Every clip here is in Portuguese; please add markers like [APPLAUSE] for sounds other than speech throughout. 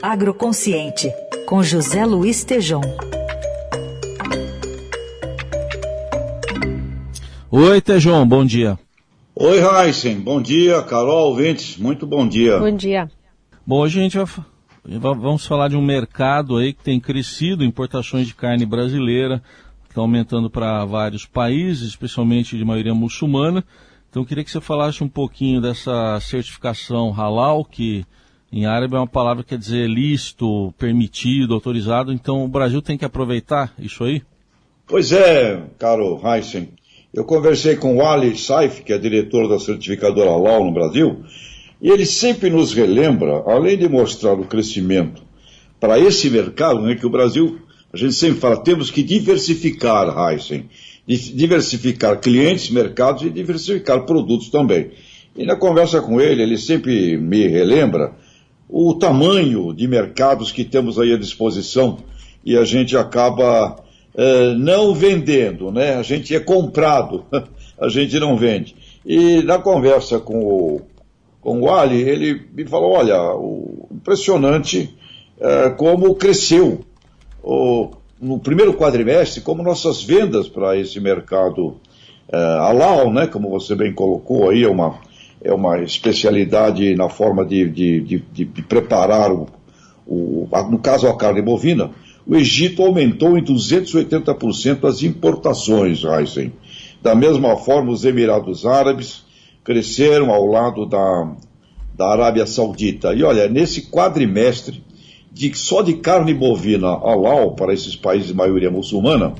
Agroconsciente, com José Luiz Tejom. Oi, Tejom, bom dia. Oi, Heisen, bom dia. Carol, ouvintes, muito bom dia. Bom dia. Bom, hoje a gente vai, vamos falar de um mercado aí que tem crescido, importações de carne brasileira, estão aumentando para vários países, especialmente de maioria muçulmana. Então, eu queria que você falasse um pouquinho dessa certificação halal, que em árabe é uma palavra que quer dizer lícito, permitido, autorizado. Então, o Brasil tem que aproveitar isso aí? Pois é, caro Heisen. Eu conversei com o Ali Saif, que é diretor da certificadora halal no Brasil, e ele sempre nos relembra, além de mostrar o crescimento para esse mercado, né, que o Brasil, a gente sempre fala, temos que diversificar, Heisen diversificar clientes, mercados e diversificar produtos também. E na conversa com ele, ele sempre me relembra o tamanho de mercados que temos aí à disposição e a gente acaba eh, não vendendo, né? A gente é comprado, [LAUGHS] a gente não vende. E na conversa com o, com o Ali, ele me falou, olha, o, impressionante eh, como cresceu o, no primeiro quadrimestre, como nossas vendas para esse mercado uh, halal, né, como você bem colocou aí, é uma, é uma especialidade na forma de, de, de, de preparar, o, o, no caso a carne bovina, o Egito aumentou em 280% as importações, Heisen. Da mesma forma, os Emirados Árabes cresceram ao lado da, da Arábia Saudita. E olha, nesse quadrimestre, de, só de carne bovina halal para esses países de maioria muçulmana,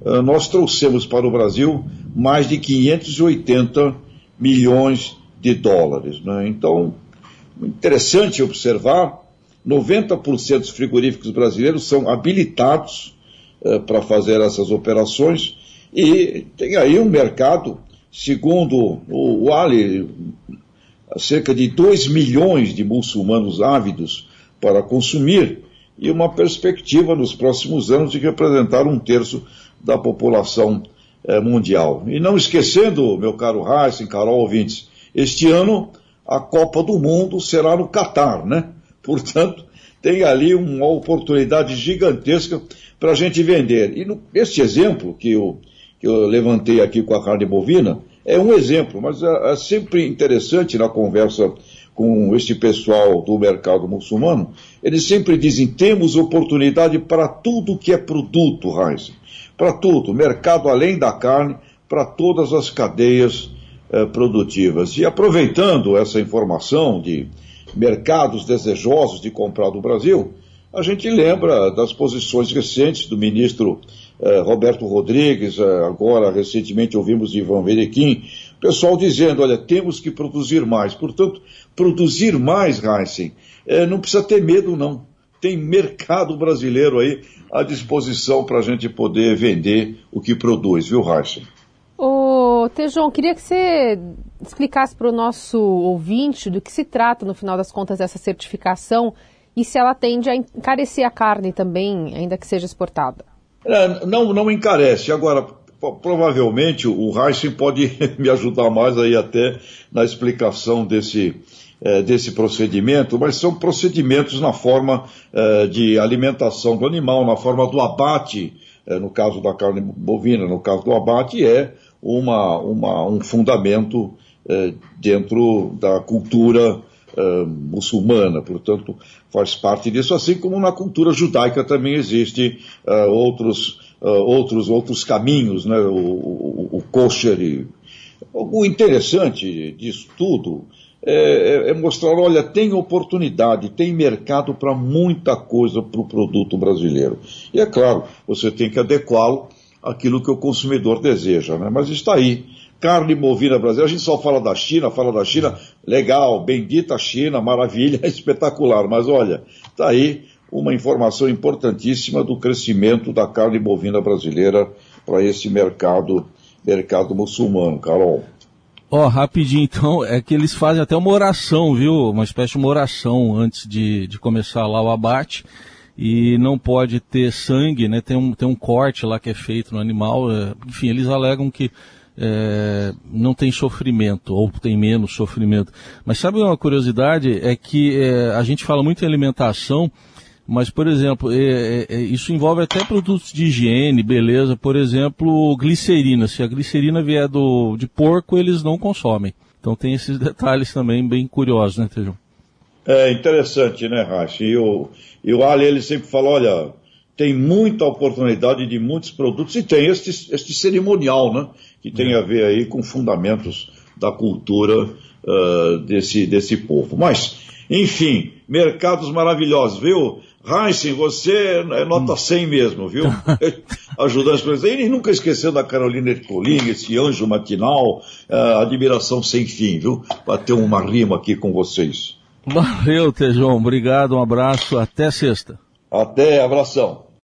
uh, nós trouxemos para o Brasil mais de 580 milhões de dólares. Né? Então, interessante observar, 90% dos frigoríficos brasileiros são habilitados uh, para fazer essas operações e tem aí um mercado, segundo o, o Ali, cerca de 2 milhões de muçulmanos ávidos para consumir e uma perspectiva nos próximos anos de representar um terço da população eh, mundial. E não esquecendo, meu caro Heisen, Carol ouvintes, este ano a Copa do Mundo será no Catar, né? Portanto, tem ali uma oportunidade gigantesca para a gente vender. E no, este exemplo que eu, que eu levantei aqui com a carne bovina é um exemplo, mas é, é sempre interessante na conversa com este pessoal do mercado muçulmano, eles sempre dizem: temos oportunidade para tudo que é produto, Heinz. Para tudo, mercado além da carne, para todas as cadeias eh, produtivas. E aproveitando essa informação de mercados desejosos de comprar do Brasil, a gente lembra das posições recentes do ministro eh, Roberto Rodrigues, eh, agora recentemente ouvimos Ivan Verequim, pessoal dizendo, olha, temos que produzir mais. Portanto, produzir mais, Heisen, é, não precisa ter medo, não. Tem mercado brasileiro aí à disposição para a gente poder vender o que produz, viu, Heisen? Ô, Tejon, queria que você explicasse para o nosso ouvinte do que se trata, no final das contas, dessa certificação e se ela tende a encarecer a carne também, ainda que seja exportada. É, não, não encarece. Agora, provavelmente o Heisen pode [LAUGHS] me ajudar mais aí até na explicação desse, é, desse procedimento, mas são procedimentos na forma é, de alimentação do animal, na forma do abate, é, no caso da carne bovina, no caso do abate, é uma, uma, um fundamento é, dentro da cultura é, muçulmana, portanto faz parte disso, assim como na cultura judaica também existe é, outros outros, outros caminhos, né? o, o, o kosher. E... O interessante disso tudo é, é, é, mostrar, olha, tem oportunidade, tem mercado para muita coisa para o produto brasileiro. E é claro, você tem que adequá-lo àquilo que o consumidor deseja, né? Mas está aí. Carne bovina brasileira, a gente só fala da China, fala da China, legal, bendita China, maravilha, [LAUGHS] espetacular, mas olha, está aí uma informação importantíssima do crescimento da carne bovina brasileira para esse mercado, mercado muçulmano, Carol. Ó, oh, rapidinho então, é que eles fazem até uma oração, viu? Uma espécie de uma oração antes de, de começar lá o abate. E não pode ter sangue, né? Tem um, tem um corte lá que é feito no animal. É, enfim, eles alegam que é, não tem sofrimento, ou tem menos sofrimento. Mas sabe uma curiosidade? É que é, a gente fala muito em alimentação, mas, por exemplo, é, é, é, isso envolve até produtos de higiene, beleza. Por exemplo, glicerina. Se a glicerina vier do, de porco, eles não consomem. Então tem esses [LAUGHS] detalhes também bem curiosos, né, Tejão? É interessante, né, Racha? E o, e o Ali, ele sempre fala, olha, tem muita oportunidade de muitos produtos e tem este, este cerimonial, né? Que tem é. a ver aí com fundamentos da cultura uh, desse, desse povo. Mas, enfim, mercados maravilhosos, viu? Heisen, você é nota 100 hum. mesmo, viu? [LAUGHS] Ajudando as pessoas. E nunca esqueceu da Carolina Ercolim, esse anjo matinal, uh, admiração sem fim, viu? Para ter uma rima aqui com vocês. Valeu, Tejão. Obrigado, um abraço. Até sexta. Até, abração.